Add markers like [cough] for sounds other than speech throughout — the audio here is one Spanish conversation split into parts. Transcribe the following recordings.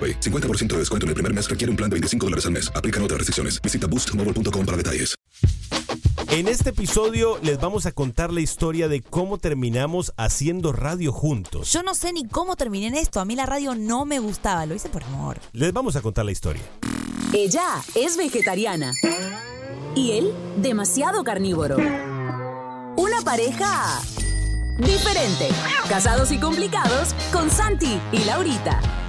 AroPay. 50% de descuento en el primer mes requiere un plan de 25 dólares al mes. Aplican otras restricciones. Visita boostmobile.com para detalles. En este episodio les vamos a contar la historia de cómo terminamos haciendo radio juntos. Yo no sé ni cómo terminé en esto. A mí la radio no me gustaba. Lo hice por amor. Les vamos a contar la historia. Ella es vegetariana y él demasiado carnívoro. Una pareja diferente. Casados y complicados con Santi y Laurita.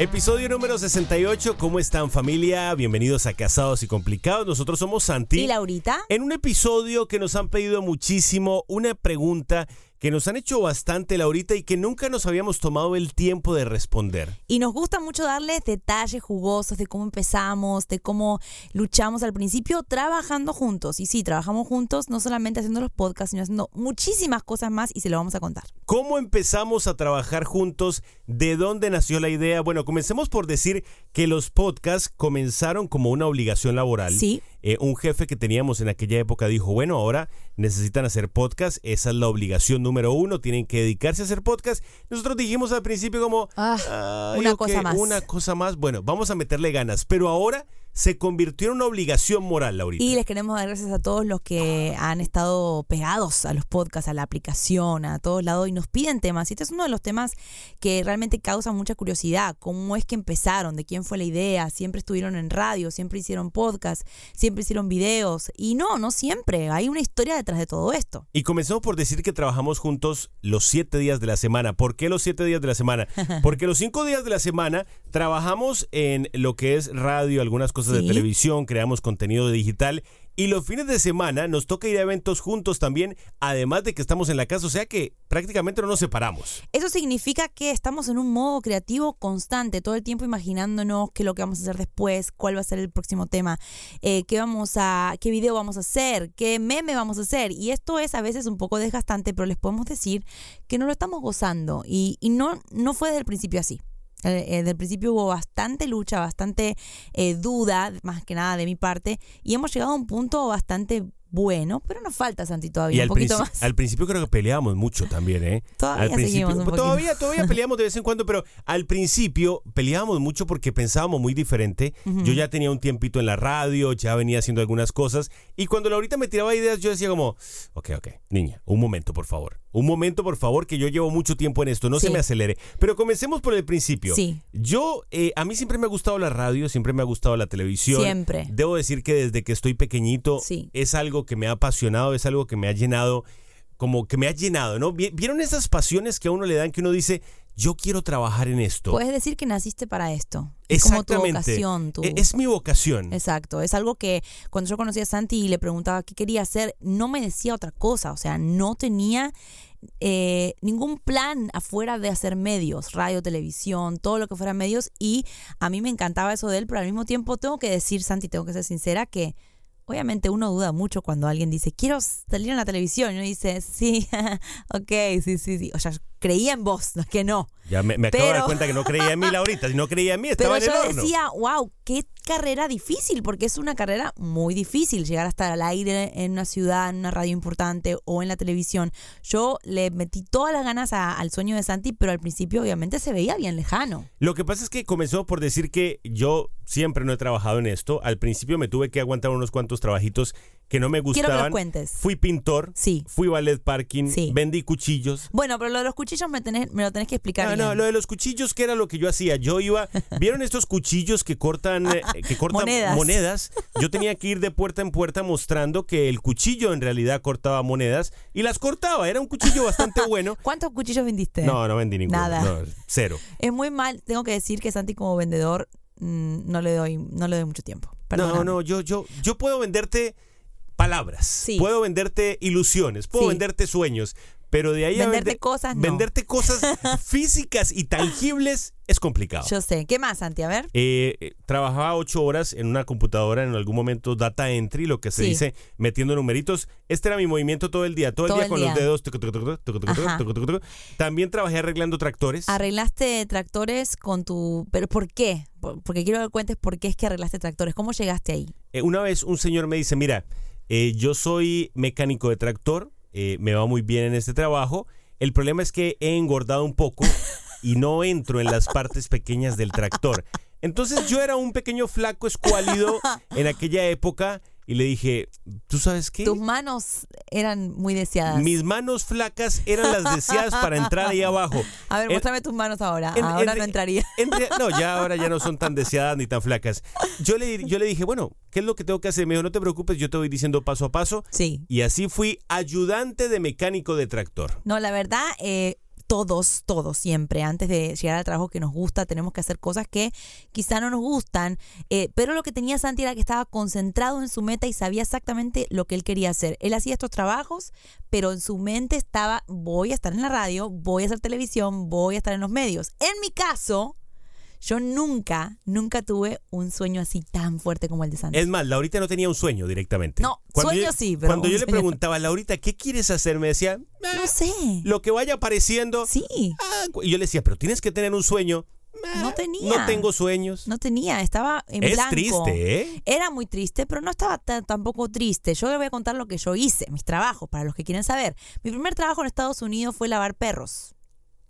Episodio número 68. ¿Cómo están familia? Bienvenidos a Casados y Complicados. Nosotros somos Santi. ¿Y Laurita? En un episodio que nos han pedido muchísimo, una pregunta que nos han hecho bastante, Laurita, y que nunca nos habíamos tomado el tiempo de responder. Y nos gusta mucho darles detalles jugosos de cómo empezamos, de cómo luchamos al principio trabajando juntos. Y sí, trabajamos juntos, no solamente haciendo los podcasts, sino haciendo muchísimas cosas más y se lo vamos a contar. ¿Cómo empezamos a trabajar juntos? ¿De dónde nació la idea? Bueno, comencemos por decir que los podcasts comenzaron como una obligación laboral. Sí. Eh, un jefe que teníamos en aquella época dijo, bueno, ahora necesitan hacer podcast, esa es la obligación número uno, tienen que dedicarse a hacer podcast. Nosotros dijimos al principio como, Ah, "Ay, una ok, cosa más". Una cosa más, bueno, vamos a meterle ganas, pero ahora se convirtió en una obligación moral, Laurita. Y les queremos dar gracias a todos los que han estado pegados a los podcasts, a la aplicación, a todos lados y nos piden temas. Y este es uno de los temas que realmente causa mucha curiosidad. ¿Cómo es que empezaron? ¿De quién fue la idea? ¿Siempre estuvieron en radio? ¿Siempre hicieron podcast? ¿Siempre hicieron videos? Y no, no siempre. Hay una historia detrás de todo esto. Y comenzamos por decir que trabajamos juntos los siete días de la semana. ¿Por qué los siete días de la semana? [laughs] Porque los cinco días de la semana trabajamos en lo que es radio, algunas cosas de Sí. televisión, creamos contenido digital. Y los fines de semana nos toca ir a eventos juntos también, además de que estamos en la casa, o sea que prácticamente no nos separamos. Eso significa que estamos en un modo creativo constante, todo el tiempo imaginándonos qué es lo que vamos a hacer después, cuál va a ser el próximo tema, eh, qué vamos a, qué video vamos a hacer, qué meme vamos a hacer. Y esto es a veces un poco desgastante, pero les podemos decir que no lo estamos gozando. Y, y no, no fue desde el principio así. Eh, eh, Desde el principio hubo bastante lucha, bastante eh, duda, más que nada de mi parte, y hemos llegado a un punto bastante bueno, pero nos falta, Santi, todavía Y un al, poquito más. al principio creo que peleábamos mucho también, ¿eh? Todavía al principio, un poquito. todavía, todavía [laughs] peleamos de vez en cuando, pero al principio peleábamos mucho porque pensábamos muy diferente. Yo ya tenía un tiempito en la radio, ya venía haciendo algunas cosas, y cuando Laurita me tiraba ideas, yo decía como, ok, ok, niña, un momento, por favor. Un momento, por favor, que yo llevo mucho tiempo en esto, no se me acelere. Pero comencemos por el principio. Sí. Yo, eh, a mí siempre me ha gustado la radio, siempre me ha gustado la televisión. Siempre. Debo decir que desde que estoy pequeñito Sí. es algo que me ha apasionado, es algo que me ha llenado, como que me ha llenado, ¿no? Vi- ¿Vieron esas pasiones que a uno le dan que uno dice, yo quiero trabajar en esto? Puedes decir que naciste para esto. Es como tu Exactamente. vocación. Tu... E- Es mi vocación. Exacto. Es algo que cuando yo conocí a Santi y le preguntaba qué quería hacer, no me decía otra cosa. O sea, no tenía eh, ningún plan afuera de hacer medios, radio, televisión, todo lo que fuera medios. Y a mí me encantaba eso de él, pero al mismo tiempo tengo que decir, Santi, tengo que ser sincera, que obviamente uno duda mucho cuando alguien dice, quiero salir en la televisión. Y uno dice, sí, [laughs] ok, sí, sí, sí. O sea, creía en vos, no es que no. Ya me, me acabo de Pero- dar cuenta que no creía en mí, Laurita. Si no creía en mí, [laughs] Pero estaba en el yo horno. decía, wow, qué carrera difícil, porque es una carrera muy difícil llegar a estar al aire en una ciudad, en una radio importante o en la televisión. Yo le metí todas las ganas al sueño de Santi, pero al principio obviamente se veía bien lejano. Lo que pasa es que comenzó por decir que yo siempre no he trabajado en esto. Al principio me tuve que aguantar unos cuantos trabajitos que no me Quiero que gustaban. los cuentes. Fui pintor, Sí. fui ballet parking, Sí. vendí cuchillos. Bueno, pero lo de los cuchillos me, tenés- me lo tenés que explicar. Ah, no, bien. lo de los cuchillos, ¿qué era lo que yo hacía? Yo iba, [laughs] ¿vieron estos cuchillos que cortan, eh, [laughs] que cortan Monedas. monedas? Yo tenía que ir de puerta en puerta mostrando que el cuchillo en realidad cortaba monedas y las cortaba. Era un cuchillo bastante [laughs] bueno. ¿Cuántos cuchillos vendiste? No, no vendí ninguno. Nada. no, cero. Es muy mal, tengo que decir que Santi como vendedor mm, no le doy no le doy mucho tiempo. No, Perdóname. no, yo, yo, yo puedo venderte palabras, Sí. puedo venderte ilusiones, puedo Sí. venderte sueños, pero de ahí a Venderte vender- cosas, no. venderte cosas [laughs] físicas y tangibles es complicado. Yo sé. ¿Qué más, Santi? A ver. Eh, eh, trabajaba ocho horas en una computadora, en algún momento data entry, lo que se Sí. dice metiendo numeritos. Este era mi movimiento todo el día, todo, Todo el día el con día. los dedos. tucu, tucu, tucu. También trabajé arreglando tractores. Arreglaste tractores con tu... ¿Pero por qué? Por- Porque quiero que cuentes por qué es que arreglaste tractores. ¿Cómo llegaste ahí? Eh, una vez un señor me dice, mira, eh, yo soy mecánico de tractor, eh, me va muy bien en este trabajo. El problema es que he engordado un poco y no entro en las partes pequeñas del tractor. Entonces yo era un pequeño flaco escuálido en aquella época y le dije, ¿tú sabes qué? Tus manos eran muy deseadas. Mis manos flacas eran las deseadas para entrar ahí abajo. A ver, En- muéstrame tus manos ahora. en- ahora en- no entraría. no, ya ahora ya no son tan deseadas ni tan flacas. Yo le, yo le dije, bueno, ¿qué es lo que tengo que hacer? Me dijo, no te preocupes, yo te voy diciendo paso a paso. Sí. Y así fui ayudante de mecánico de tractor. No, la verdad, eh, todos, todos siempre, antes de llegar al trabajo que nos gusta, tenemos que hacer cosas que quizá no nos gustan. eh, pero lo que tenía Santi era que estaba concentrado en su meta y sabía exactamente lo que él quería hacer. Él hacía estos trabajos, pero en su mente estaba, voy a estar en la radio, voy a hacer televisión, voy a estar en los medios. En mi caso, yo nunca, nunca tuve un sueño así tan fuerte como el de Santi. Es más, Laurita no tenía un sueño directamente. No, Cuando sueño yo- sí, pero Cuando yo le sueño preguntaba, Laurita, ¿qué quieres hacer? Me decía, "Ah, no sé. lo que vaya apareciendo. Sí. Ah, y yo le decía, pero tienes que tener un sueño. "Ah, No tenía. No tengo sueños. No tenía, estaba en es blanco. triste, ¿eh? Era muy triste, pero no estaba ta- tampoco triste. Yo les voy a contar lo que yo hice, mis trabajos, para los que quieren saber. Mi primer trabajo en Estados Unidos fue lavar perros.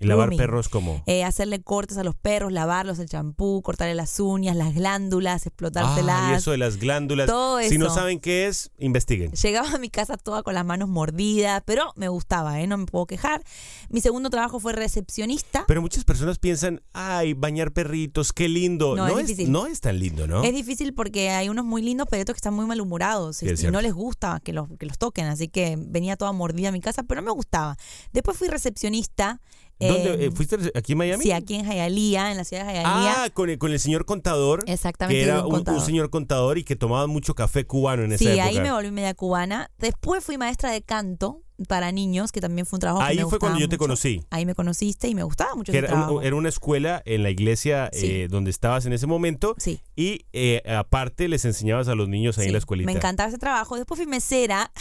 Y lavar grooming. perros como... Eh, hacerle cortes a los perros, lavarlos, el champú, cortarle las uñas, las glándulas, explotárselas. Ah, y eso de las glándulas. Todo Si no eso. saben qué es, investiguen. Llegaba a mi casa toda con las manos mordidas, pero me gustaba, ¿eh? no me puedo quejar. Mi segundo trabajo fue recepcionista. Pero muchas personas piensan, ay, bañar perritos, qué lindo. No, No, es es, difícil. no es tan lindo, ¿no? Es difícil porque hay unos muy lindos, otros que están muy malhumorados Sí, y- no les gusta que los, que los toquen. Así que venía toda mordida a mi casa, pero me gustaba. Después fui recepcionista. ¿Dónde? eh, eh, ¿Fuiste aquí en Miami? Sí, aquí en Hialeah, en la ciudad de Hialeah. Ah, con el, con el señor contador. Exactamente, Que era un señor contador y que tomaba mucho café cubano en esa sí, época. ahí me volví media cubana. Después fui maestra de canto para niños, que también fue un trabajo que Ahí me fue cuando yo te conocí. Ahí me conociste y me gustaba mucho Que ese era, un- trabajo. era una escuela en la iglesia Sí. eh, donde estabas en ese momento. Sí. Y eh, aparte les enseñabas a los niños ahí Sí, en la escuelita. Me encantaba ese trabajo. Después fui mesera.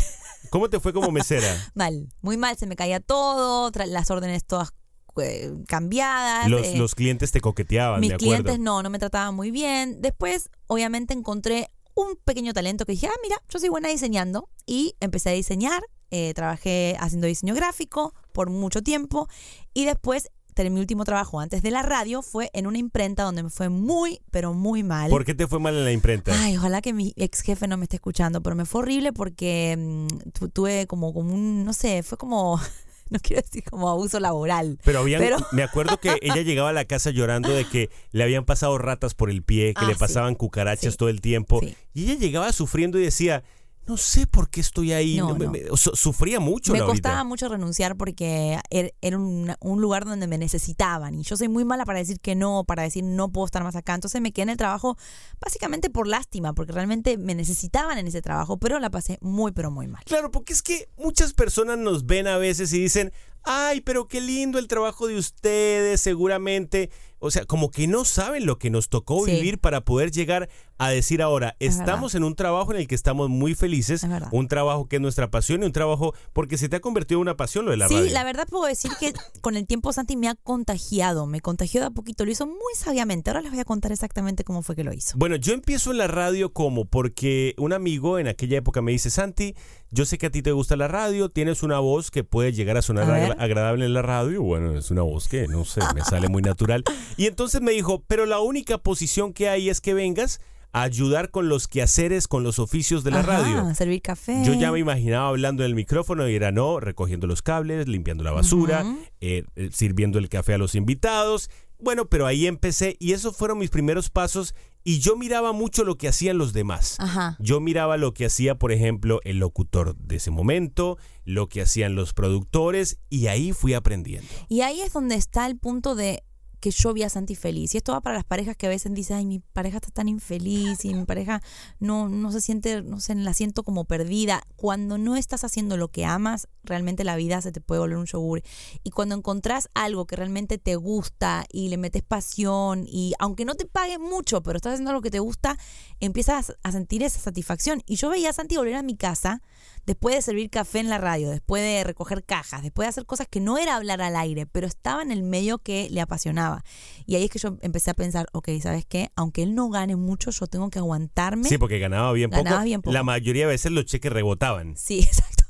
¿Cómo te fue como mesera? [laughs] Mal, muy mal, se me caía todo, las órdenes todas eh, cambiadas. los, eh, los clientes te coqueteaban, mis de acuerdo. clientes no, no me trataban muy bien. Después, obviamente, encontré un pequeño talento que dije, ah, mira, yo soy buena diseñando. Y empecé a diseñar, eh, trabajé haciendo diseño gráfico por mucho tiempo. Y después, mi último trabajo antes de la radio fue en una imprenta donde me fue muy, pero muy mal. ¿Por qué te fue mal en la imprenta? Ay, ojalá que mi ex jefe no me esté escuchando, pero me fue horrible porque mm, tu- tuve como, como un, no sé, fue como, [laughs] no quiero decir como abuso laboral. Pero, habían, Pero- me acuerdo que ella llegaba a la casa llorando de que le habían pasado ratas por el pie, que Ah, le sí. pasaban cucarachas Sí. todo el tiempo. Sí. Y ella llegaba sufriendo y decía, no sé por qué estoy ahí. No, me- no. me- su- sufría mucho, Me Laurita. costaba mucho renunciar porque er- era un, un lugar donde me necesitaban y yo soy muy mala para decir que no, para decir no puedo estar más acá. Entonces me quedé en el trabajo básicamente por lástima, porque realmente me necesitaban en ese trabajo, pero la pasé muy, pero muy mal. Claro, porque es que muchas personas nos ven a veces y dicen, ay, pero qué lindo el trabajo de ustedes, seguramente. O sea, como que no saben lo que nos tocó Sí. vivir para poder llegar a decir ahora, Es estamos en un trabajo en el que estamos muy felices, un trabajo que es nuestra pasión y un trabajo porque se te ha convertido en una pasión lo de la sí, radio. la verdad puedo decir que con el tiempo Santi me ha contagiado, me contagió de a poquito, lo hizo muy sabiamente. Ahora les voy a contar exactamente cómo fue que lo hizo. Bueno, yo empiezo en la radio como porque un amigo en aquella época me dice, Santi, yo sé que a ti te gusta la radio, tienes una voz que puede llegar a sonar A ver. agra- agradable en la radio. Bueno, es una voz que, no sé, me sale muy natural. [laughs] Y entonces me dijo, pero la única posición que hay es que vengas a ayudar con los quehaceres, con los oficios de la Ajá, radio. servir café. Yo ya me imaginaba hablando en el micrófono y era no, recogiendo los cables, limpiando la basura, eh, eh, sirviendo el café a los invitados. Bueno, pero ahí empecé y esos fueron mis primeros pasos y yo miraba mucho lo que hacían los demás. Ajá. Yo miraba lo que hacía, por ejemplo, el locutor de ese momento, lo que hacían los productores y ahí fui aprendiendo. Y ahí es donde está el punto de que yo vi a Santi feliz. Y esto va para las parejas que a veces dicen, ay, mi pareja está tan infeliz y mi pareja no, no se siente, no sé, la siento como perdida. Cuando no estás haciendo lo que amas, realmente la vida se te puede volver un yogur. Y cuando encontrás algo que realmente te gusta y le metes pasión y aunque no te pague mucho, pero estás haciendo lo que te gusta, empiezas a sentir esa satisfacción. Y yo veía a Santi volver a mi casa después de servir café en la radio, después de recoger cajas, después de hacer cosas que no era hablar al aire, pero estaba en el medio que le apasionaba. Y ahí es que yo empecé a pensar, ok, ¿sabes qué? Aunque él no gane mucho, yo tengo que aguantarme. Sí, porque ganaba bien poco. Ganaba bien poco. La mayoría de veces los cheques rebotaban. Sí, [laughs] exacto.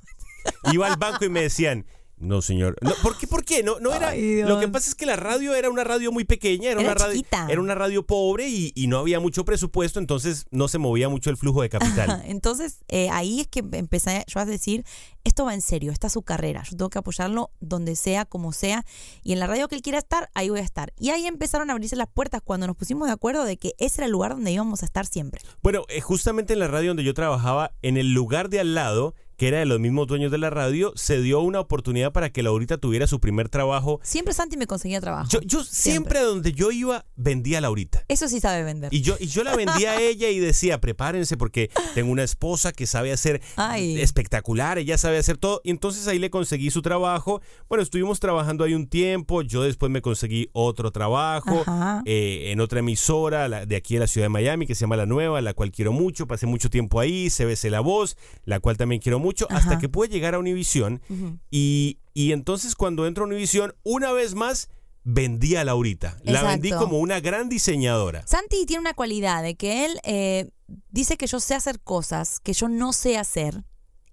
Iba al banco y me decían, no señor, no, ¿por qué? ¿Por qué? No, no era. Ay. Lo que pasa es que la radio era una radio muy pequeña, era, Era una radio, chiquita. era una radio pobre y, y no había mucho presupuesto, entonces no se movía mucho el flujo de capital. [laughs] Entonces, eh, ahí es que empecé yo a decir, esto va en serio, esta es su carrera, yo tengo que apoyarlo donde sea, como sea, y en la radio que él quiera estar, ahí voy a estar. Y ahí empezaron a abrirse las puertas cuando nos pusimos de acuerdo de que ese era el lugar donde íbamos a estar siempre. Bueno, eh, justamente en la radio donde yo trabajaba, en el lugar de al lado, que era de los mismos dueños de la radio, se dio una oportunidad para que Laurita tuviera su primer trabajo. Siempre Santi me conseguía trabajo. Yo, yo siempre donde yo iba vendía a Laurita. Eso sí sabe vender. Y yo, y yo la vendía a ella y decía, prepárense porque tengo una esposa que sabe hacer Ay. espectacular, ella sabe hacer todo. Y entonces ahí le conseguí su trabajo. Bueno, estuvimos trabajando ahí un tiempo, yo después me conseguí otro trabajo eh, en otra emisora la- de aquí de la ciudad de Miami que se llama La Nueva, la cual quiero mucho, pasé mucho tiempo ahí, CBC La Voz, la cual también quiero mucho, hasta que pude llegar a Univisión. Ujú. Y, y entonces cuando entro a Univisión, una vez más, vendí a Laurita. La Exacto. vendí como una gran diseñadora. Santi tiene una cualidad de que él eh, dice que yo sé hacer cosas que yo no sé hacer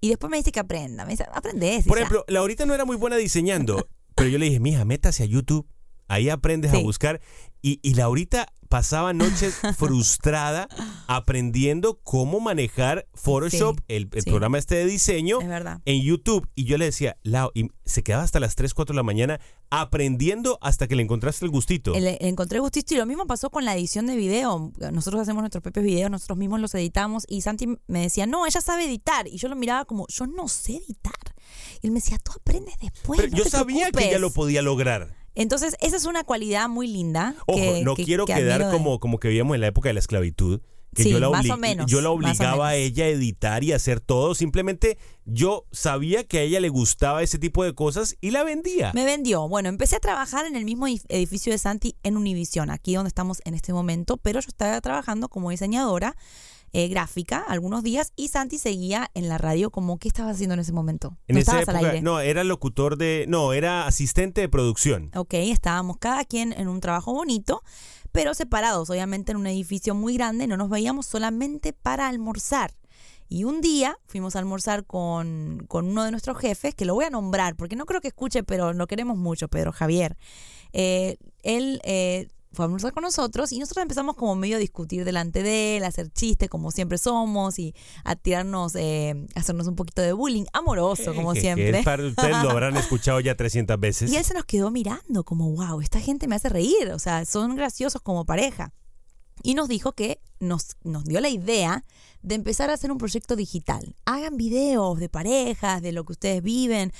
y después me dice que aprenda. Me dice, aprendes. Por ya. ejemplo, Laurita no era muy buena diseñando, [laughs] pero yo le dije, mija, métase a YouTube, ahí aprendes a buscar. Y, y Laurita pasaba noches [laughs] frustrada aprendiendo cómo manejar Photoshop, Sí, el, el sí. programa este de diseño, Es en YouTube. Y yo le decía, Lau, y se quedaba hasta las 3, 4 de la mañana aprendiendo hasta que le encontraste el gustito. Le, le encontré gustito y lo mismo pasó con la edición de video. Nosotros hacemos nuestros propios videos, nosotros mismos los editamos y Santi me decía, no, ella sabe editar. Y yo lo miraba como, yo no sé editar. Y él me decía, tú aprendes después. pero no yo te sabía que preocupes". ella lo podía lograr. Entonces, esa es una cualidad muy linda. Ojo, que- no que- quiero que quedar de- como, como que vivíamos en la época de la esclavitud. Que Sí, yo, la más o menos, yo la obligaba a ella a editar y a hacer todo. Simplemente yo sabía que a ella le gustaba ese tipo de cosas y la vendía. Me vendió. Bueno, empecé a trabajar en el mismo edif- edificio de Santi en Univision, aquí donde estamos en este momento, pero yo estaba trabajando como diseñadora eh, gráfica algunos días y Santi seguía en la radio como ¿qué estabas haciendo en ese momento? En no esa al época, aire. no, era locutor de. No, era asistente de producción. Ok, estábamos cada quien en un trabajo bonito, pero separados, obviamente en un edificio muy grande, no nos veíamos solamente para almorzar. Y un día fuimos a almorzar con, con uno de nuestros jefes, que lo voy a nombrar, porque no creo que escuche, pero lo queremos mucho, Pedro Javier. Eh, él eh, fue a almorzar con nosotros y nosotros empezamos como medio a discutir delante de él, a hacer chistes como siempre somos y a tirarnos, eh, a hacernos un poquito de bullying, amoroso como Que- que siempre. es para- ustedes lo habrán [laughs] escuchado ya 300 veces. Y él se nos quedó mirando como, wow, esta gente me hace reír, o sea, son graciosos como pareja. Y nos dijo que nos, nos dio la idea de empezar a hacer un proyecto digital. Hagan videos de parejas, de lo que ustedes viven.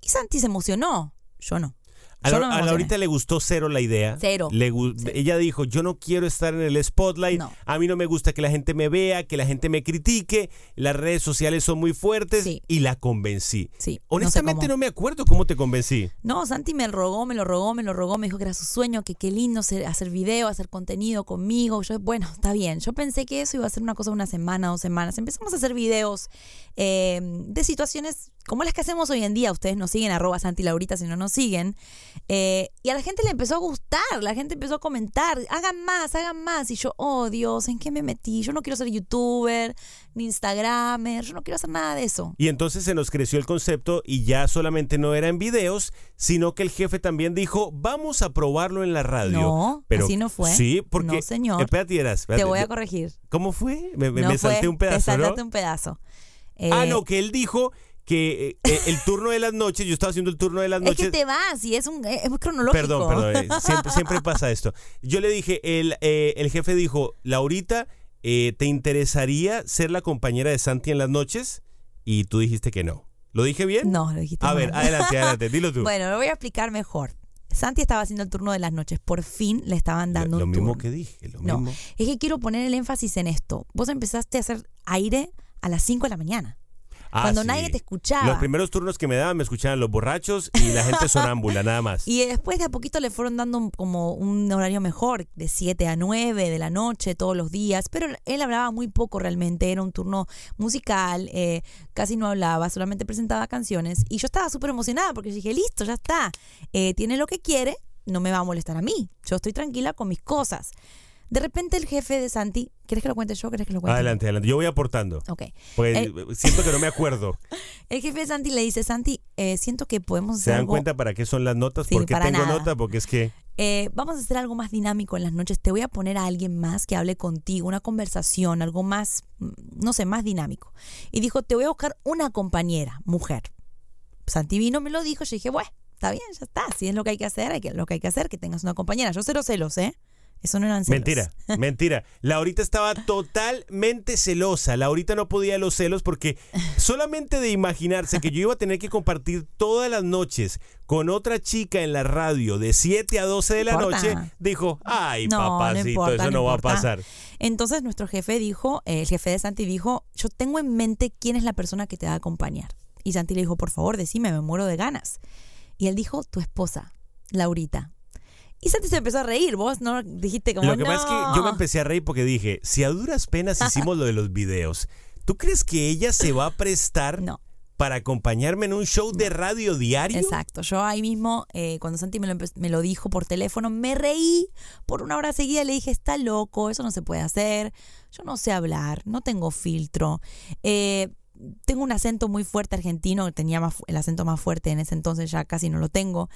Y Santi se emocionó, yo no. A, la- a. Laurita le gustó cero la idea. Cero. Le Ella dijo, yo no quiero estar en el spotlight. No. A mí no me gusta que la gente me vea, que la gente me critique. Las redes sociales son muy fuertes. Sí. Y la convencí. Sí, no sé Honestamente no me acuerdo cómo te convencí. No, Santi me rogó, me lo rogó, me lo rogó, me dijo que era su sueño, que qué lindo ser- hacer video, hacer contenido conmigo. Yo, bueno, está bien. Yo pensé que eso iba a ser una cosa de una semana, dos semanas. Empezamos a hacer videos eh, de situaciones como las que hacemos hoy en día. Ustedes nos siguen, arroba Santi Laurita si no nos siguen. Eh, y a la gente le empezó a gustar, la gente empezó a comentar, hagan más, hagan más. Y yo, oh Dios, ¿en qué me metí? Yo no quiero ser youtuber, ni instagramer, yo no quiero hacer nada de eso. Y entonces se nos creció el concepto y ya solamente no era en videos, sino que el jefe también dijo, vamos a probarlo en la radio. No, Pero, así no fue. Sí, porque... No, señor. Espérate, Eras, Te espérate. voy a corregir. ¿Cómo fue? Me, No me fue, salté un Te pedazo, ¿no? saltaste un pedazo. Ah, Eh, no, que él dijo que eh, eh, el turno de las noches, yo estaba haciendo el turno de las Es noches. que te vas y es, un, es muy cronológico. Perdón, perdón, eh, siempre, siempre pasa esto. Yo le dije, el, eh, el jefe dijo, Laurita, eh, ¿te interesaría ser la compañera de Santi en las noches? Y tú dijiste que no. ¿Lo dije bien? No, lo dijiste A mal. ver, adelante, adelante, dilo tú. [laughs] Bueno, lo voy a explicar mejor. Santi estaba haciendo el turno de las noches. Por fin le estaban lo dando lo un mismo turno. que dije, lo No, mismo. es que quiero poner el énfasis en esto. Vos empezaste a hacer aire a las 5 de la mañana. Ah, cuando sí. nadie te escuchaba. Los primeros turnos que me daban me escuchaban los borrachos y la gente sonámbula, [laughs] nada más. Y después de a poquito le fueron dando un- como un horario mejor, de 7 a 9 de la noche, todos los días. Pero él hablaba muy poco realmente, era un turno musical, eh, casi no hablaba, solamente presentaba canciones. Y yo estaba súper emocionada porque dije, listo, ya está. Eh, tiene lo que quiere, no me va a molestar a mí. Yo estoy tranquila con mis cosas. De repente el jefe de Santi, ¿quieres que lo cuente yo? ¿Quieres que lo cuente? Adelante, adelante. Yo voy aportando. Ok. Pues siento que no me acuerdo. [laughs] El jefe de Santi le dice, Santi, eh, siento que podemos hacer ¿Se dan algo cuenta para qué son las notas? Sí, porque tengo nada. nota, porque es que... Eh, vamos a hacer algo más dinámico en las noches. Te voy a poner a alguien más que hable contigo, una conversación, algo más, mm, no sé, más dinámico. Y dijo, te voy a buscar una compañera, mujer. Santi vino, me lo dijo, yo dije, bueno, está bien, ya está. Si es lo que hay que hacer, hay que, lo que hay que hacer, que tengas una compañera. Yo cero celos, ¿eh? Eso no eran celos. Mentira, [laughs] mentira. Laurita estaba totalmente celosa. Laurita no podía los celos porque solamente de imaginarse que yo iba a tener que compartir todas las noches con otra chica en la radio de 7 a 12 de la noche, dijo, ay, No, no papacito, importa, eso no, va a pasar. Entonces nuestro jefe dijo, el jefe de Santi dijo, yo tengo en mente quién es la persona que te va a acompañar. Y Santi le dijo, por favor, decime, me muero de ganas. Y él dijo, tu esposa, Laurita. Y Santi se empezó a reír, vos no dijiste como Lo que pasa es que yo me empecé a reír porque dije, si a duras penas [laughs] hicimos lo de los videos, ¿tú crees que ella se va a prestar No. para acompañarme en un show de radio diario? Exacto, yo ahí mismo, eh, cuando Santi me lo, me lo dijo por teléfono, me reí por una hora seguida, le dije, está loco, eso no se puede hacer, yo no sé hablar, no tengo filtro, eh, tengo un acento muy fuerte argentino, tenía más, el acento más fuerte en ese entonces, ya casi no lo tengo,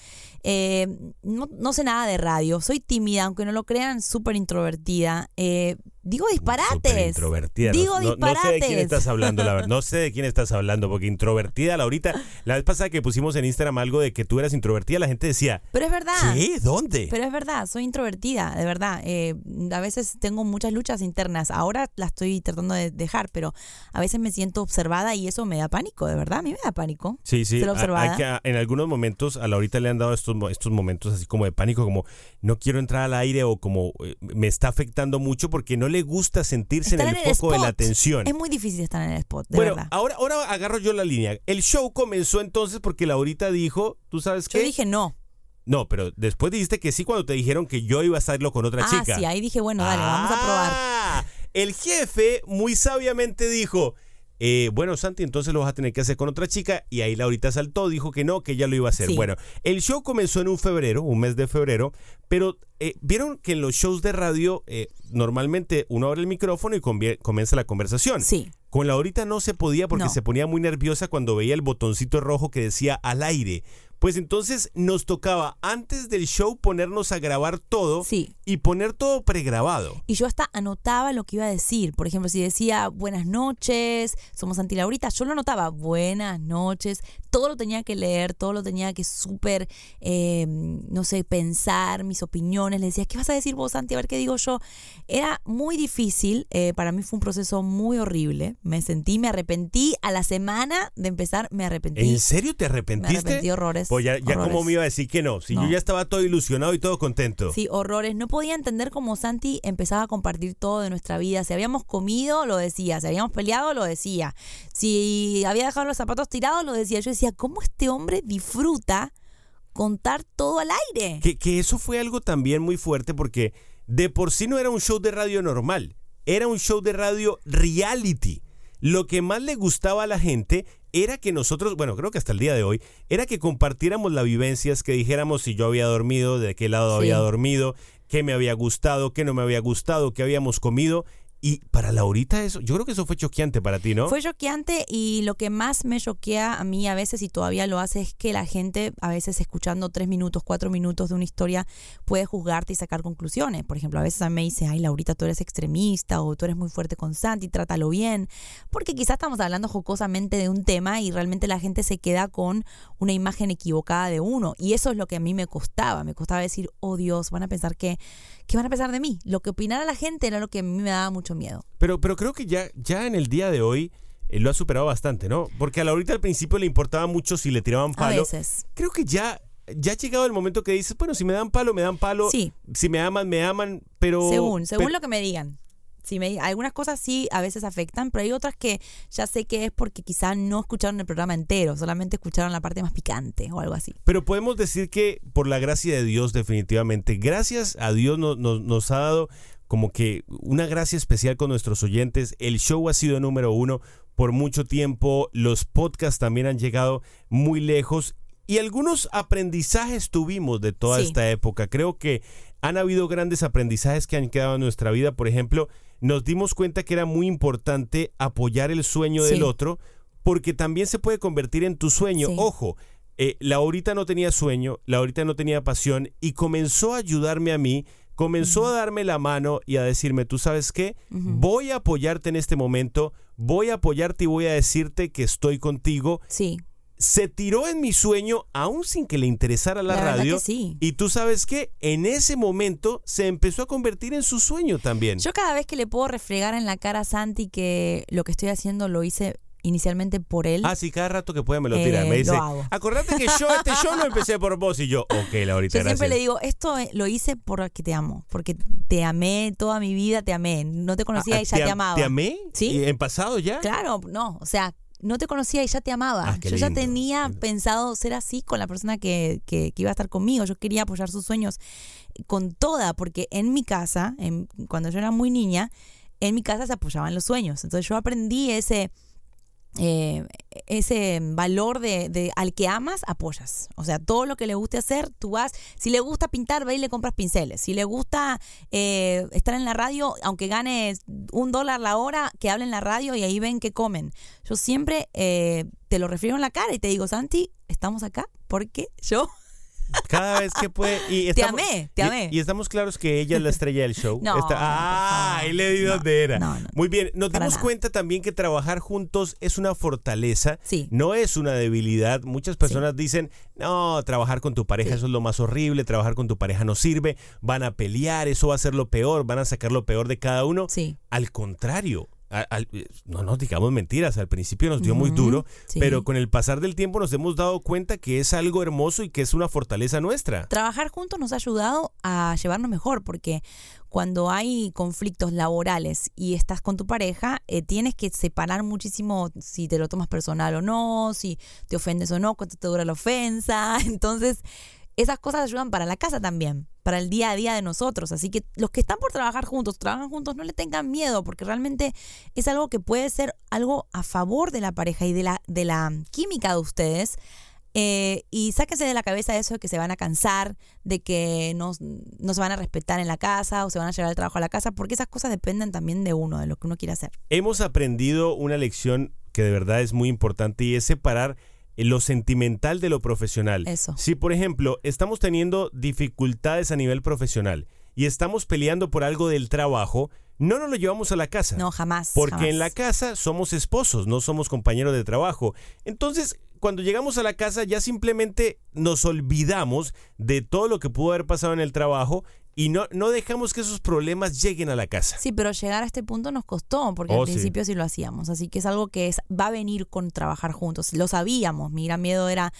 Eh, no, no sé nada de radio, soy tímida, aunque no lo crean, súper introvertida, eh, digo disparates, introvertida. digo no, no- no sé de quién disparates. estás hablando, la verdad. No sé de quién estás hablando, porque introvertida, Laurita, la vez pasada que pusimos en Instagram algo de que tú eras introvertida, la gente decía, pero es verdad. ¿qué? ¿Dónde? Pero es verdad, soy introvertida, de verdad. Eh, a veces tengo muchas luchas internas. Ahora las estoy tratando de dejar, pero a veces me siento observada y eso me da pánico, de verdad. A mí me da pánico. Sí, sí. ser a- observada. en algunos momentos a Laurita le han dado estos, estos momentos así como de pánico, como no quiero entrar al aire o como eh, me está afectando mucho porque no le gusta sentirse Estar en el foco de la atención. Es muy difícil estar en el spot, de bueno, verdad. ahora, ahora agarro yo la línea. El show comenzó entonces porque Laurita dijo, ¿tú sabes qué? Yo dije no. No, pero después dijiste que sí cuando te dijeron que yo iba a hacerlo con otra ah, chica. sí, ahí dije, bueno, dale, vamos a probar. Ah, El jefe muy sabiamente dijo, eh, bueno, Santi, entonces lo vas a tener que hacer con otra chica. Y ahí Laurita saltó, dijo que no, que ella lo iba a hacer. Sí. Bueno, el show comenzó en un febrero, un mes de febrero, pero eh, vieron que en los shows de radio eh, normalmente uno abre el micrófono y comienza la conversación. Sí. Con Laurita no se podía porque No. se ponía muy nerviosa cuando veía el botoncito rojo que decía al aire. Pues entonces nos tocaba antes del show ponernos a grabar todo Sí. y poner todo pregrabado. Y yo hasta anotaba lo que iba a decir. Por ejemplo, si decía buenas noches, somos Santi Laurita, yo lo anotaba, buenas noches. Todo lo tenía que leer, todo lo tenía que súper, eh, no sé, pensar, mis opiniones. Le decía, ¿qué vas a decir vos, Santi? A ver qué digo yo. Era muy difícil, eh, para mí fue un proceso muy horrible. Me sentí, me arrepentí. A la semana de empezar, me arrepentí. ¿En serio te me arrepentiste? arrepentí horrores. Pues ya, ya como me iba a decir que no. Si No. yo ya estaba todo ilusionado y todo contento. Sí, horrores. No podía entender cómo Santi empezaba a compartir todo de nuestra vida. Si habíamos comido, lo decía. Si habíamos peleado, lo decía. Si había dejado los zapatos tirados, lo decía. Yo decía, ¿cómo este hombre disfruta contar todo al aire? Que, que eso fue algo también muy fuerte porque de por sí no era un show de radio normal, era un show de radio reality. Lo que más le gustaba a la gente era que nosotros, bueno, creo que hasta el día de hoy, era que compartiéramos las vivencias, que dijéramos si yo había dormido, de qué lado Sí. había dormido, qué me había gustado, qué no me había gustado, qué habíamos comido. Y para Laurita eso, yo creo que eso fue choqueante para ti, ¿no? Fue choqueante y lo que más me choquea a mí a veces y todavía lo hace es que la gente a veces escuchando tres minutos, cuatro minutos de una historia puede juzgarte y sacar conclusiones. Por ejemplo, a veces a mí me dice, ay Laurita, tú eres extremista o tú eres muy fuerte con Santi, trátalo bien. Porque quizás estamos hablando jocosamente de un tema y realmente la gente se queda con una imagen equivocada de uno. Y eso es lo que a mí me costaba. Me costaba decir, oh Dios, van a pensar que, ¿qué van a pensar de mí? Lo que opinara la gente era lo que a mí me daba mucho miedo. Pero, pero creo que ya, ya en el día de hoy eh, lo ha superado bastante, ¿no? Porque a Laurita al principio le importaba mucho si le tiraban A palo. veces. Creo que ya, ya ha llegado el momento que dices, bueno, si me dan palo, me dan palo. Sí. Si me aman, me aman, pero... Según, según lo que me digan. Si me, algunas cosas sí a veces afectan, pero hay otras que ya sé que es porque quizá no escucharon el programa entero, solamente escucharon la parte más picante o algo así. Pero podemos decir que por la gracia de Dios, definitivamente, gracias a Dios no- no- nos ha dado como que una gracia especial con nuestros oyentes. El show ha sido número uno por mucho tiempo. Los podcasts también han llegado muy lejos. Y algunos aprendizajes tuvimos de toda Sí. esta época. Creo que han habido grandes aprendizajes que han quedado en nuestra vida. Por ejemplo, nos dimos cuenta que era muy importante apoyar el sueño Sí. del otro porque también se puede convertir en tu sueño. Sí. Ojo, eh, Laurita no tenía sueño, Laurita no tenía pasión y comenzó a ayudarme a mí, comenzó a darme la mano y a decirme, tú sabes qué, voy a apoyarte en este momento, voy a apoyarte y voy a decirte que estoy contigo. Sí, Se tiró en mi sueño aún sin que le interesara la, radio. que sí. Y tú sabes qué, en ese momento se empezó a convertir en su sueño también. yo cada vez que le puedo refregar en la cara a Santi que lo que estoy haciendo lo hice inicialmente por él. Ah, sí, cada rato que pueda me lo Eh, tira. me lo dice, hago. acordate que yo este show lo empecé por vos y yo, ok, Laurita, Yo siempre le digo, esto eh, lo hice porque te amo, porque te amé toda mi vida, te amé. No te conocía Ah, y ya te, am- amaba. ¿Te amé? Sí. ¿Y ¿En pasado ya? Claro, no, o sea, no te conocía y ya te amaba. Ah, yo ya tenía pensado ser así con la persona que, que- que iba a estar conmigo. Yo quería apoyar sus sueños con toda, porque en mi casa, en- cuando yo era muy niña, en mi casa se apoyaban los sueños. Entonces yo aprendí ese, eh, ese valor de, al que amas, apoyas. O sea, todo lo que le guste hacer, tú vas. Si le gusta pintar, ve y le compras pinceles. Si le gusta eh, estar en la radio, aunque gane un dólar la hora, que hable en la radio y ahí ven que comen. Yo siempre eh, te lo refiero en la cara y te digo, Santi, estamos acá porque yo Cada vez que puede. Y Te estamos- amé, te amé. Y, estamos claros que ella es la estrella del show. [laughs] No, Está- ah, ahí le di donde era. no, no. Muy bien, nos dimos nada. cuenta también que trabajar juntos es una fortaleza, Sí. no es una debilidad. Muchas personas dicen, no, trabajar con tu pareja Sí. eso es lo más horrible, trabajar con tu pareja no sirve, van a pelear, eso va a ser lo peor, van a sacar lo peor de cada uno. Sí. Al contrario. A- al- no nos digamos mentiras, al principio nos dio muy duro, sí. pero con el pasar del tiempo nos hemos dado cuenta que es algo hermoso y que es una fortaleza nuestra. trabajar juntos nos ha ayudado a llevarnos mejor porque cuando hay conflictos laborales y estás con tu pareja, eh, tienes que separar muchísimo si te lo tomas personal o no, si te ofendes o no, cuánto te dura la ofensa. [laughs] Entonces, esas cosas ayudan para la casa también, para el día a día de nosotros. Así que los que están por trabajar juntos, trabajan juntos, no le tengan miedo porque realmente es algo que puede ser algo a favor de la pareja y de la, de la química de ustedes. Eh, y sáquense de la cabeza eso de que se van a cansar, de que no, no se van a respetar en la casa o se van a llevar el trabajo a la casa, porque esas cosas dependen también de uno, de lo que uno quiere hacer. hemos aprendido una lección que de verdad es muy importante y es separar lo sentimental de lo profesional. Eso. Si, por ejemplo, estamos teniendo dificultades a nivel profesional y estamos peleando por algo del trabajo, no nos lo llevamos a la casa. No, jamás. Porque jamás. en la casa somos esposos, no somos compañeros de trabajo. Entonces, cuando llegamos a la casa ya simplemente nos olvidamos de todo lo que pudo haber pasado en el trabajo y no, no dejamos que esos problemas lleguen a la casa. Sí, pero llegar a este punto nos costó, porque Oh, al principio sí. lo hacíamos. Así que es algo que es, va a venir con trabajar juntos. Lo sabíamos. Mi gran miedo era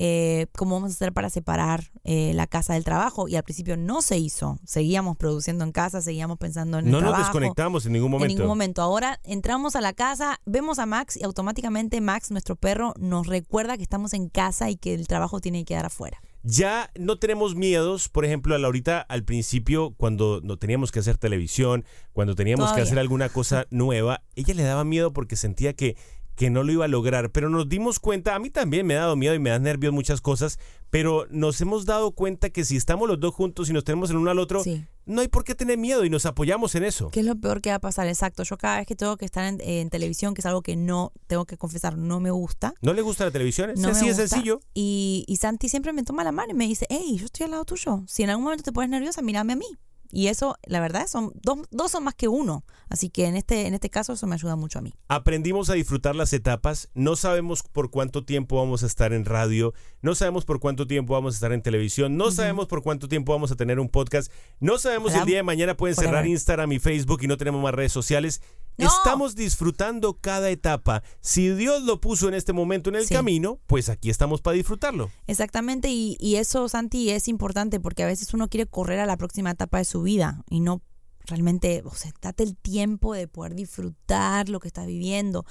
eh, cómo vamos a hacer para separar eh, la casa del trabajo. Y al principio no se hizo. Seguíamos produciendo en casa, seguíamos pensando en el No nos trabajo. desconectamos en ningún momento. En ningún momento. Ahora entramos a la casa, vemos a Max y automáticamente Max, nuestro perro, nos recuerda que estamos en casa y que el trabajo tiene que quedar afuera. Ya no tenemos miedos, por ejemplo, a Laurita al principio cuando no teníamos que hacer televisión, cuando teníamos Todavía. que hacer alguna cosa [laughs] nueva, ella le daba miedo porque sentía que que no lo iba a lograr, pero nos dimos cuenta, a mí también me ha dado miedo y me da nervios muchas cosas, pero nos hemos dado cuenta que si estamos los dos juntos y nos tenemos el uno al otro, Sí. No hay por qué tener miedo y nos apoyamos en eso. ¿Qué es lo peor que va a pasar? Exacto. Yo cada vez que tengo que estar en, en televisión, que es algo que no, tengo que confesar, no me gusta. ¿No le gusta la televisión? Es No así de sencillo. Y, y Santi siempre me toma la mano y me dice, hey, yo estoy al lado tuyo. Si en algún momento te pones nerviosa, mírame a mí. Y eso, la verdad, son dos, dos son más que uno. Así que en este, en este caso eso me ayuda mucho a mí. Aprendimos a disfrutar las etapas, no sabemos por cuánto tiempo vamos a estar en radio, no sabemos por cuánto tiempo vamos a estar en televisión, no sabemos por cuánto tiempo vamos a tener un podcast, no sabemos si el día de mañana pueden cerrar. Instagram y Facebook y no tenemos más redes sociales. ¡No! Estamos disfrutando cada etapa. Si Dios lo puso en este momento en el Sí. camino, pues aquí estamos para disfrutarlo. Exactamente, y, y eso, Santi, es importante porque a veces uno quiere correr a la próxima etapa de su vida y no realmente, o sea, date el tiempo de poder disfrutar lo que estás viviendo.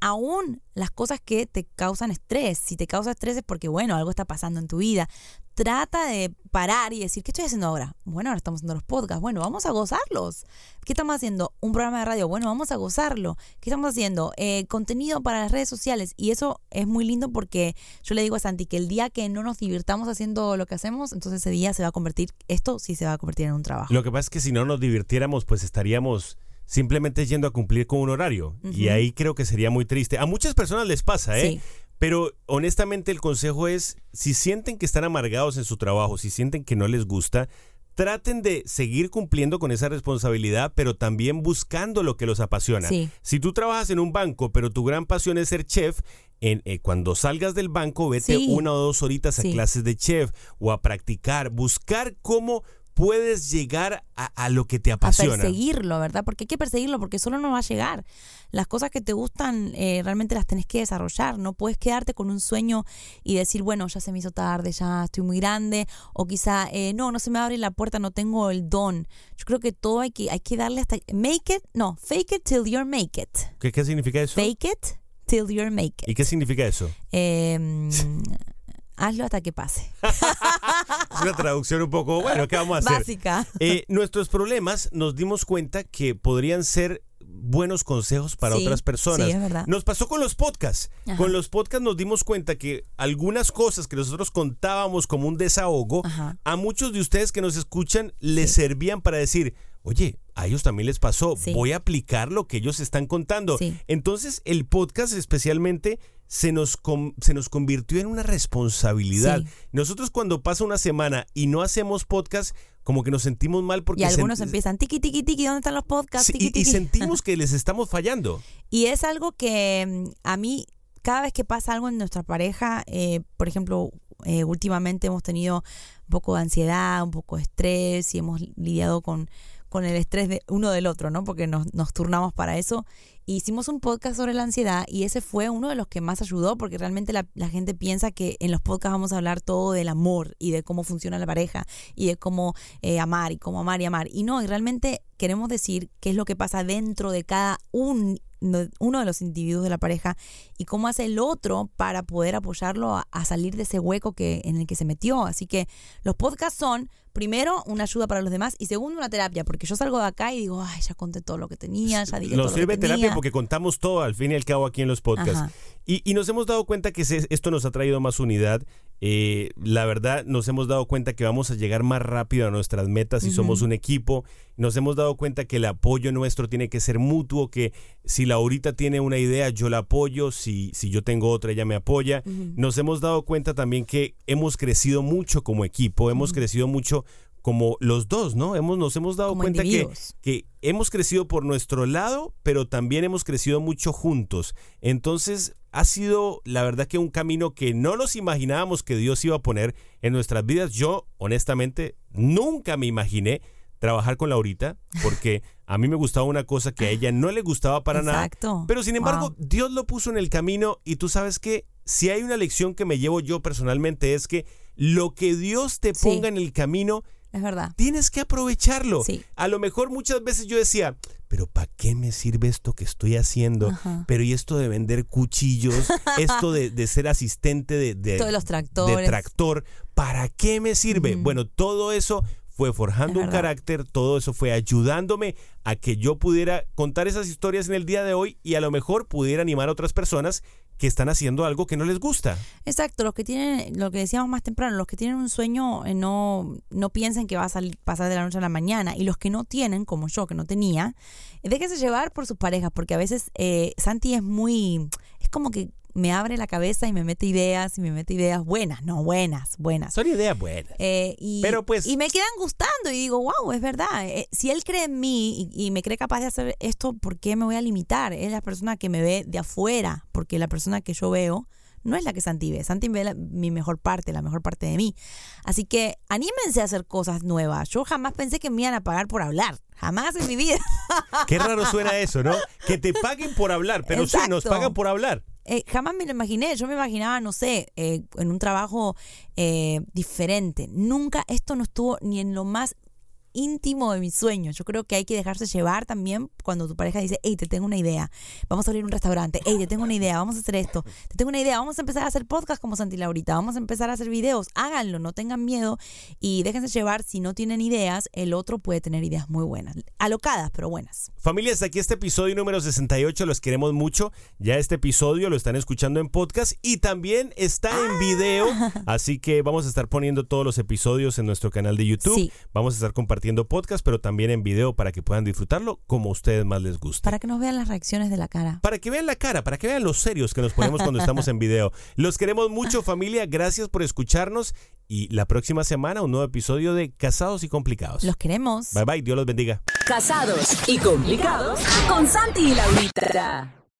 Aún las cosas que te causan estrés, si te causa estrés es porque, bueno, algo está pasando en tu vida. Trata de parar y decir, ¿qué estoy haciendo ahora? Bueno, ahora estamos haciendo los podcasts. Bueno, vamos a gozarlos. ¿Qué estamos haciendo? Un programa de radio. Bueno, vamos a gozarlo. ¿Qué estamos haciendo? Eh, contenido para las redes sociales. Y eso es muy lindo porque yo le digo a Santi que el día que no nos divirtamos haciendo lo que hacemos, entonces ese día se va a convertir, esto sí se va a convertir en un trabajo. Lo que pasa es que si no nos divirtiéramos, pues estaríamos simplemente yendo a cumplir con un horario. Y ahí creo que sería muy triste. A muchas personas les pasa, ¿eh? Sí. Pero honestamente el consejo es, si sienten que están amargados en su trabajo, si sienten que no les gusta, traten de seguir cumpliendo con esa responsabilidad, pero también buscando lo que los apasiona. Sí. Si tú trabajas en un banco, pero tu gran pasión es ser chef, en, eh, cuando salgas del banco, vete Sí. una o dos horitas a Sí. clases de chef o a practicar, buscar cómo puedes llegar a, a lo que te a apasiona. perseguirlo, ¿verdad? Porque hay que perseguirlo porque solo no va a llegar. Las cosas que te gustan eh, realmente las tenés que desarrollar. No puedes quedarte con un sueño y decir, bueno, ya se me hizo tarde, ya estoy muy grande, o quizá, eh, no, no se me abre la puerta, no tengo el don. Yo creo que todo hay que, hay que darle hasta... Make it, no, fake it till you make it. ¿Qué, qué significa eso? Fake it till you make it. ¿Y qué significa eso? Eh, hazlo hasta que pase. [laughs] [laughs] Es una traducción un poco, bueno, ¿qué vamos a hacer? Básica. Eh, nuestros problemas nos dimos cuenta que podrían ser buenos consejos para Sí, otras personas. sí, es verdad. Nos pasó con los podcasts. Ajá. Con los podcasts nos dimos cuenta que algunas cosas que nosotros contábamos como un desahogo, Ajá. a muchos de ustedes que nos escuchan les servían para decir, oye, a ellos también les pasó, Sí. voy a aplicar lo que ellos están contando. Sí. Entonces el podcast especialmente se nos, com- se nos convirtió en una responsabilidad. Sí. Nosotros cuando pasa una semana y no hacemos podcast, como que nos sentimos mal porque Y algunos empiezan, tiki, tiki, tiki, ¿dónde están los podcasts? Tiki, y, sentimos [laughs] que les estamos fallando. Y es algo que mm, a mí, cada vez que pasa algo en nuestra pareja, eh, por ejemplo, eh, últimamente hemos tenido un poco de ansiedad, un poco de estrés y hemos lidiado con, con el estrés de uno del otro, ¿no? Porque nos, nos turnamos para eso. Hicimos un podcast sobre la ansiedad y ese fue uno de los que más ayudó porque realmente la, la gente piensa que en los podcasts vamos a hablar todo del amor y de cómo funciona la pareja y de cómo eh, amar y cómo amar y amar. Y no, y realmente queremos decir qué es lo que pasa dentro de cada un, no- uno de los individuos de la pareja y cómo hace el otro para poder apoyarlo a, a salir de ese hueco que, en el que se metió. Así que los podcasts son, primero, una ayuda para los demás y segundo, una terapia, porque yo salgo de acá y digo, ay, ya conté todo lo que tenía, ya dije todo Nos lo que sirve terapia tenía". porque contamos todo al fin y al cabo aquí en los podcasts. Y, y nos hemos dado cuenta que se- esto nos ha traído más unidad. Eh, la verdad, nos hemos dado cuenta que vamos a llegar más rápido a nuestras metas si Ujú. somos un equipo. Nos hemos dado cuenta que el apoyo nuestro tiene que ser mutuo, que si Laurita tiene una idea, yo la apoyo, si, si yo tengo otra, ella me apoya. Ujú. Nos hemos dado cuenta también que hemos crecido mucho como equipo, hemos crecido mucho como los dos, ¿no? Hemos, nos hemos dado Como cuenta que, que hemos crecido por nuestro lado, pero también hemos crecido mucho juntos. Entonces, ha sido la verdad que un camino que no nos imaginábamos que Dios iba a poner en nuestras vidas. Yo, honestamente, nunca me imaginé trabajar con Laurita, porque a mí me gustaba una cosa que a ella no le gustaba para nada. Exacto. Pero sin embargo, Wow. Dios lo puso en el camino y tú sabes que si hay una lección que me llevo yo personalmente es que lo que Dios te Sí. ponga en el camino, Es verdad. tienes que aprovecharlo. Sí. A lo mejor muchas veces yo decía, pero ¿para qué me sirve esto que estoy haciendo? Ajá. Pero y esto de vender cuchillos, [laughs] esto de, de ser asistente de, de, los de tractores. tractor, ¿para qué me sirve? Bueno, todo eso fue forjando Es un carácter, todo eso fue ayudándome a que yo pudiera contar esas historias en el día de hoy y a lo mejor pudiera animar a otras personas que están haciendo algo que no les gusta. Exacto, los que tienen, lo que decíamos más temprano, los que tienen un sueño eh, no, no piensen que va a salir, pasar de la noche a la mañana. Y los que no tienen, como yo, que no tenía, eh, déjense llevar por sus parejas, porque a veces eh, Santi es muy, es como que me abre la cabeza y me mete ideas y me mete ideas buenas, no buenas, buenas. Son ideas buenas. Eh, y, Pero, pues- y me quedan gustando y digo, wow, es verdad. Eh, si él cree en mí y, y me cree capaz de hacer esto, ¿por qué me voy a limitar? Es la persona que me ve de afuera, porque la persona que yo veo no es la que Santi ve. Santi ve la- mi mejor parte, la mejor parte de mí. Así que anímense a hacer cosas nuevas. Yo jamás pensé que me iban a pagar por hablar. Jamás en mi vida. [laughs] Qué raro suena eso, ¿no? Que te paguen por hablar, pero sí, nos pagan por hablar. Eh, jamás me lo imaginé. Yo me imaginaba, no sé, eh, en un trabajo eh, diferente. Nunca esto no estuvo ni en lo más íntimo de mis sueños. Yo creo que hay que dejarse llevar también cuando tu pareja dice, hey, te tengo una idea, vamos a abrir un restaurante, hey, te tengo una idea, vamos a hacer esto, te tengo una idea, vamos a empezar a hacer podcast como Santi Laurita, vamos a empezar a hacer videos, háganlo, no tengan miedo y déjense llevar, si no tienen ideas, el otro puede tener ideas muy buenas, alocadas, pero buenas. Familias, aquí este episodio número 68, los queremos mucho. Ya este episodio lo están escuchando en podcast y también está en video, así que vamos a estar poniendo todos los episodios en nuestro canal de YouTube. Sí. Vamos a estar compartiendo podcast, pero también en video para que puedan disfrutarlo como a ustedes más les guste. Para que nos vean las reacciones de la cara. Para que vean la cara, para que vean los serios que nos ponemos cuando estamos en video. Los queremos mucho, [laughs] familia. Gracias por escucharnos. Y la próxima semana, un nuevo episodio de Casados y Complicados. Los queremos. Bye bye, Dios los bendiga. Casados y complicados con Santi y Laurita.